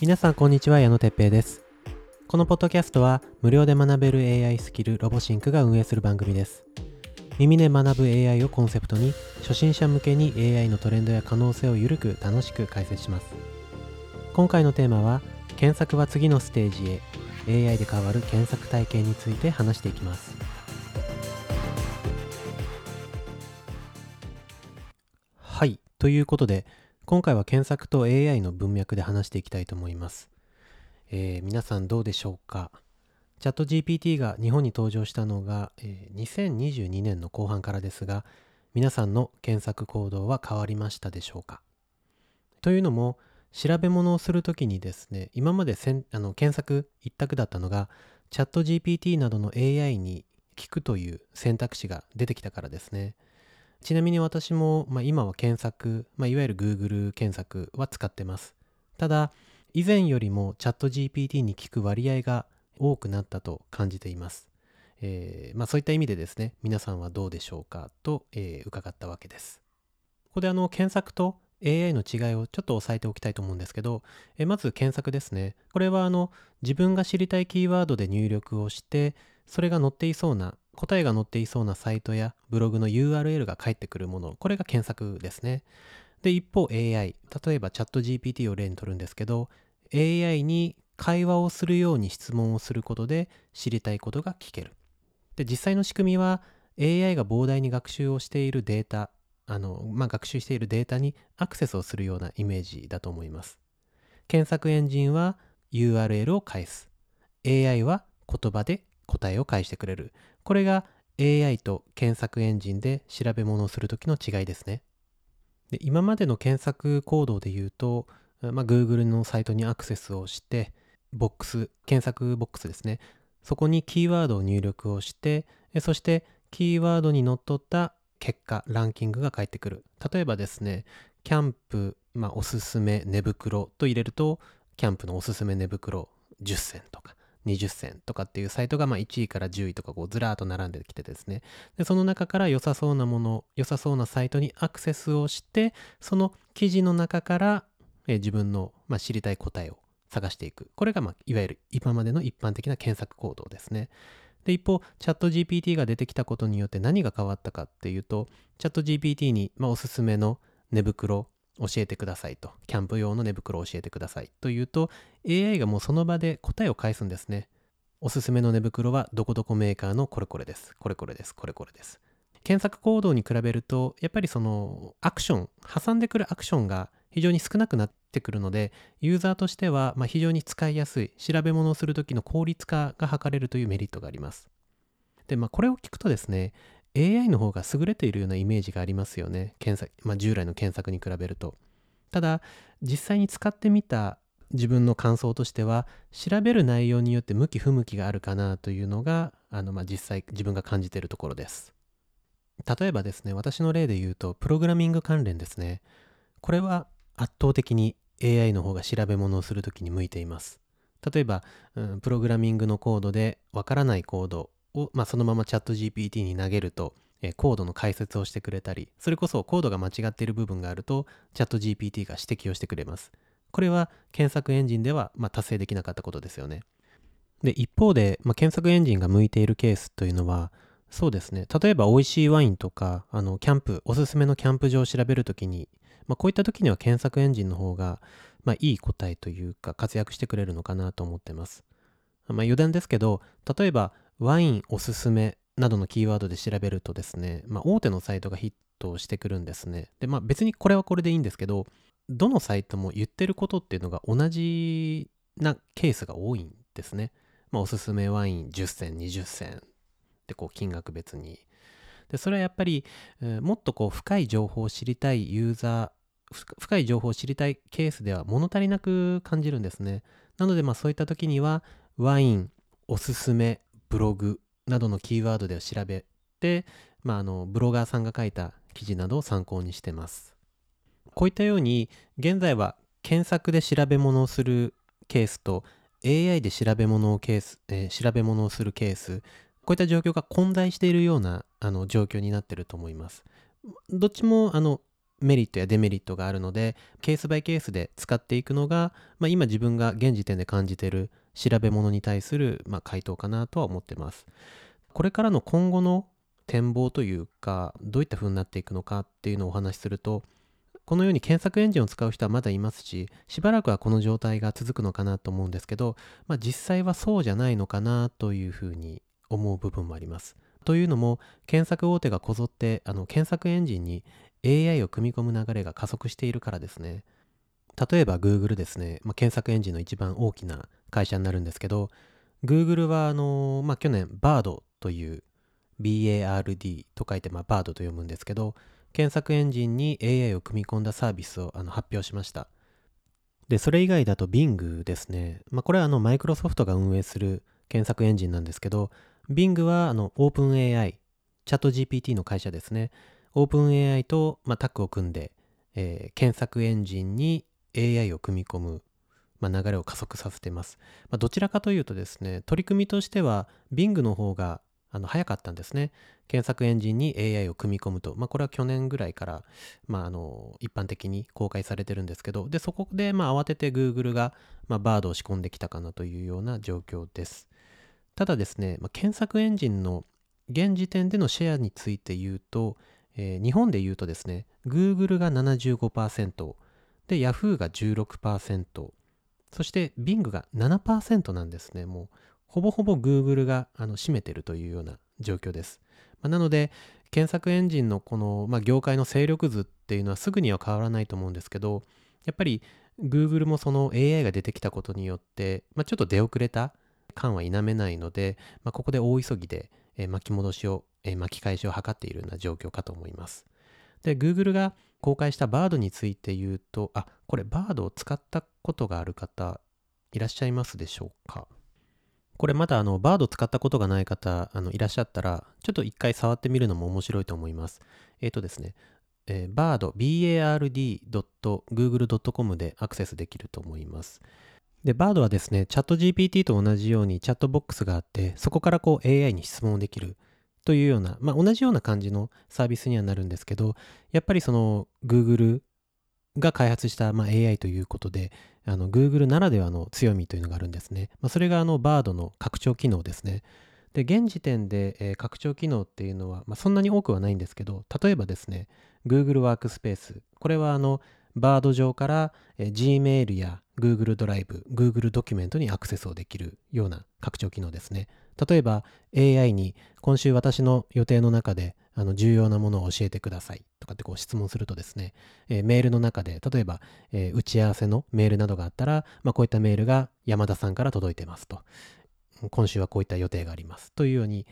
皆さんこんにちは矢野哲平です。このポッドキャストは無料で学べる AI スキルロボシンクが運営する番組です。耳で学ぶ AI をコンセプトに初心者向けに AI のトレンドや可能性をゆるく楽しく解説します。今回のテーマは検索は次のステージへ AI で変わる検索体験について話していきます。はい。ということで今回は検索と AI の文脈で話していきたいと思います。えー、皆さんどうでしょうか？チャット GPT が日本に登場したのが、えー、2022年の後半からですが、皆さんの検索行動は変わりましたでしょうか？というのも、調べ物をするときにですね、今までせんあの検索一択だったのが、チャット GPT などの AI に聞くという選択肢が出てきたからですね。ちなみに私も、まあ、今は検索、まあ、いわゆる Google 検索は使ってます。ただ、以前よりもチャット GPT に聞く割合が多くなったと感じています。えー、まあ、そういった意味でですね、皆さんはどうでしょうかと、えー、伺ったわけです。ここであの検索と AI の違いをちょっと押さえておきたいと思うんですけど、えまず検索ですね。これはあの自分が知りたいキーワードで入力をして、それが載っていそうな答えが載っていそうなサイトやブログの URL が返ってくるもの、これが検索ですね。で、一方 AI、例えばチャット GPT を例にとるんですけど、AI に会話をするように質問をすることで知りたいことが聞ける。で、実際の仕組みは AI が膨大に学習をしているデータ、あの、まあ、学習しているデータにアクセスをするようなイメージだと思います。検索エンジンは URL を返す。AI は言葉で答えを返してくれる。これが AI と検索エンジンで調べ物をするときの違いですね。で今までの検索行動で言うと、まあ、Google のサイトにアクセスをして、ボックス、検索ボックスですね。そこにキーワードを入力をして、そしてキーワードにのっとった結果、ランキングが返ってくる。例えばですね、キャンプ、まあ、おすすめ寝袋と入れると、キャンプのおすすめ寝袋10選とか、20銭とかっていうサイトがま1位から10位とかこうずらーっと並んできてですね。でその中から良さそうなもの良さそうなサイトにアクセスをしてその記事の中から、え自分の、ま知りたい答えを探していく。これが、まいわゆる今までの一般的な検索行動ですね。で一方チャット GPT が出てきたことによって何が変わったかっていうとチャット GPT に、まおすすめの寝袋教えてくださいと、キャンプ用の寝袋を教えてくださいというと、AI がもうその場で答えを返すんですね。おすすめの寝袋はどこどこメーカーのこれこれです。これこれです。これこれです。検索行動に比べると、やっぱりそのアクション、挟んでくるアクションが非常に少なくなってくるので、ユーザーとしてはま非常に使いやすい、調べ物をするときの効率化が図れるというメリットがあります。で、まあこれを聞くとですね、AI の方が優れているようなイメージがありますよね。検索、まあ、従来の検索に比べると。ただ、実際に使ってみた自分の感想としては、調べる内容によって向き不向きがあるかなというのが、あの、まあ、実際自分が感じているところです。例えばですね、私の例で言うと、プログラミング関連ですね。これは圧倒的に AI の方が調べ物をするときに向いています。例えば、うん、プログラミングのコードでわからないコードを、まあ、そのままチャット GPT に投げると、えコードの解説をしてくれたり、それこそコードが間違っている部分があると、チャット GPT が指摘をしてくれます。これは検索エンジンでは、まあ、達成できなかったことですよね。で、一方で、まあ、検索エンジンが向いているケースというのは、そうですね。例えば、美味しいワインとか、あの、キャンプ、おすすめのキャンプ場を調べるときに、まあ、こういったときには検索エンジンの方が、まあ、いい答えというか、活躍してくれるのかなと思ってます。まあ、余談ですけど、例えば、ワインおすすめなどのキーワードで調べるとですね、まあ、大手のサイトがヒットしてくるんですね。で、まあ別にこれはこれでいいんですけど、どのサイトも言ってることっていうのが同じなケースが多いんですね。まあおすすめワイン10銭、20銭でこう金額別に。で、それはやっぱり、えー、もっとこう深い情報を知りたいユーザー、深い情報を知りたいケースでは物足りなく感じるんですね。なのでまあそういった時にはワイン、おすすめ、ブログなどのキーワードで調べて、まあ、あのブロガーさんが書いた記事などを参考にしてます。こういったように現在は検索で調べ物をするケースと AI で調べ物をケース、えー、調べ物をするケースこういった状況が混在しているようなあの状況になっていると思います。どっちもあのメリットやデメリットがあるのでケースバイケースで使っていくのが、まあ、今自分が現時点で感じている調べ物に対する、まあ、回答かなとは思ってます。これからの今後の展望というかどういった風になっていくのかっていうのをお話しするとこのように検索エンジンを使う人はまだいますししばらくはこの状態が続くのかなと思うんですけど、まあ、実際はそうじゃないのかなというふうに思う部分もあります。というのも検索大手がこぞってあの検索エンジンに AI を組み込む流れが加速しているからですね。例えば Google ですね、まあ、検索エンジンの一番大きな会社になるんですけど Google はあの、まあ、去年 BARD という BARD と書いて、まあ、BARD と読むんですけど検索エンジンに AI を組み込んだサービスをあの発表しました。でそれ以外だと Bing ですね、まあ、これはあのマイクロソフトが運営する検索エンジンなんですけど Bing はあの OpenAI チャット GPT の会社ですね。OpenAI と、まあ、タッグを組んで、えー、検索エンジンに AI を組み込む、まあ、流れを加速させてます、まあ、どちらかというとですね取り組みとしては Bing の方があの早かったんですね。検索エンジンに AI を組み込むと。まあ、これは去年ぐらいから、まあ、あの一般的に公開されてるんですけど、で、そこで、まあ、慌てて Google が、まあ、バードを仕込んできたかなというような状況です。ただですね、まあ、検索エンジンの現時点でのシェアについて言うと、えー、日本で言うとですね、Google が75%、で、Yahoo が16%、そして Bing が7%なんですね。もうほぼほぼ Google があの占めてるというような状況です。まあ、なので、検索エンジンのこの、まあ、業界の勢力図っていうのはすぐには変わらないと思うんですけど、やっぱり Google もその AI が出てきたことによって、まあ、ちょっと出遅れた感は否めないので、まあ、ここで大急ぎで、えー、巻き戻しを、えー、巻き返しを図っているような状況かと思います。で、Google が公開した Bard について言うと、あ、これ Bard を使ったことがある方いらっしゃいますでしょうか？これまだあのバード使ったことがない方あのいらっしゃったら、ちょっと一回触ってみるのも面白いと思います。えっ、ー、とですね、えー、bard, bard.google.com でアクセスできると思います。で、bard はですね、チャット GPT と同じようにチャットボックスがあって、そこからこう AI に質問できるというような、まあ同じような感じのサービスにはなるんですけど、やっぱりその Google が開発した、まあ、AI ということで、あの Google ならではの強みというのがあるんですね。まあ、それがあの Bard の拡張機能ですね。で、現時点で、えー、拡張機能っていうのは、まあ、そんなに多くはないんですけど、例えばですね、Google ワークスペース。これはあの Bard 上から、えー、Gmail や Google ドライブ、Google ドキュメントにアクセスをできるような拡張機能ですね。例えば AI に今週私の予定の中であの重要なものを教えてください。とかってこう質問するとですね、えー、メールの中で例えば、えー、打ち合わせのメールなどがあったら、まあ、こういったメールが山田さんから届いてますと。今週はこういった予定があります。というように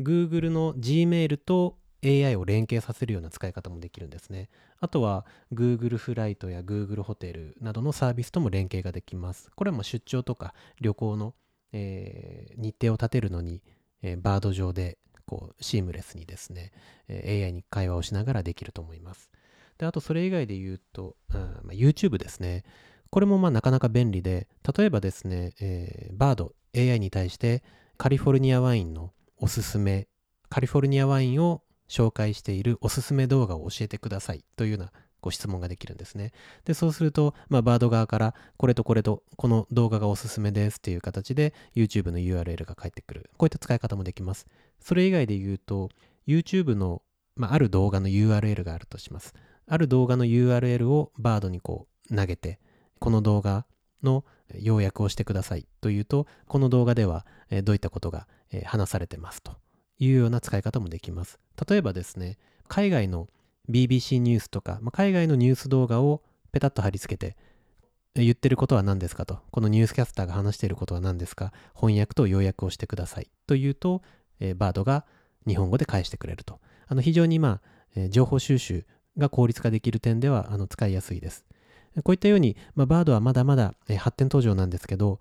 Google の Gmail と AI を連携させるような使い方もできるんですね。あとは Google フライトや Google ホテルなどのサービスとも連携ができます。これはも出張とか旅行の、えー、日程を立てるのに、えー、バード上でこうシームレスにですね、え AI に会話をしながらできると思います。で、あとそれ以外で言うと、うんまあ、YouTube ですね。これもまあなかなか便利で、例えばですね、えー、バード AI に対してカリフォルニアワインのおすすめ、カリフォルニアワインを紹介しているおすすめ動画を教えてくださいというようなご質問ができるんですね。で、そうすると、まあ、バード側から、これとこれと、この動画がおすすめですっていう形で、YouTube の URL が返ってくる。こういった使い方もできます。それ以外で言うと、YouTube の、まあ、ある動画の URL があるとします。ある動画の URL をバードにこう投げて、この動画の要約をしてくださいというと、この動画ではどういったことが話されてますというような使い方もできます。例えばですね、海外の BBC ニュースとか、まあ、海外のニュース動画をペタッと貼り付けて、言ってることは何ですかと、このニュースキャスターが話していることは何ですか、翻訳と要約をしてくださいというと、えー、バードが日本語で返してくれると。あの非常にまあ、えー、情報収集が効率化できる点ではあの使いやすいです。こういったように、まあ、バードはまだまだ、え、発展途上なんですけど、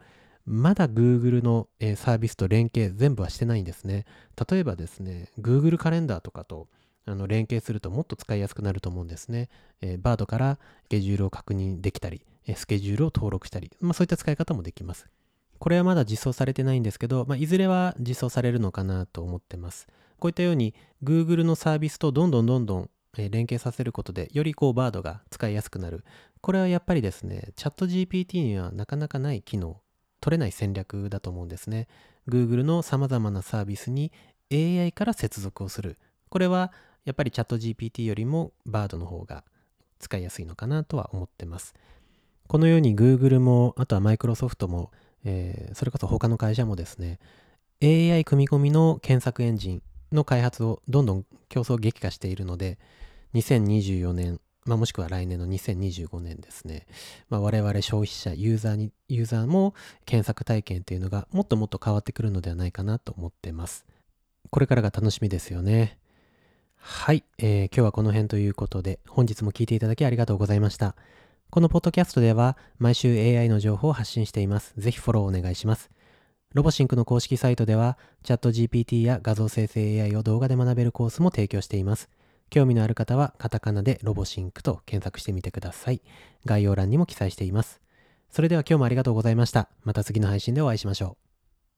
まだ Google の、え、サービスと連携全部はしてないんですね。例えばですね、Google カレンダーとかと、あの連携するともっと使いやすくなると思うんですね。えー、バードからスケジュールを確認できたり、スケジュールを登録したり、まあ、そういった使い方もできます。これはまだ実装されてないんですけど、まあ、いずれは実装されるのかなと思ってます。こういったように Google のサービスとどんどんどんどん連携させることでよりこう Bard が使いやすくなるこれはやっぱりですねチャット GPT にはなかなかない機能取れない戦略だと思うんですね。Google の様々なサービスに AI から接続をする。これはやっぱりチャット GPT よりも Bard の方が使いやすいのかなとは思ってます。このように Google もあとは Microsoft も、えーそれこそ他の会社もですね AI 組み込みの検索エンジンの開発をどんどん競争激化しているので2024年、まあ、もしくは来年の2025年ですね、まあ、我々消費者ユーザーにユーザーも検索体験というのがもっともっと変わってくるのではないかなと思ってます。これからが楽しみですよね。はい、えー今日はこの辺ということで本日も聞いていただきありがとうございました。このポッドキャストでは毎週 AI の情報を発信しています。ぜひフォローお願いします。ロボシンクの公式サイトではチャット GPT や画像生成 AI を動画で学べるコースも提供しています。興味のある方はカタカナでロボシンクと検索してみてください。概要欄にも記載しています。それでは今日もありがとうございました。また次の配信でお会いしましょう。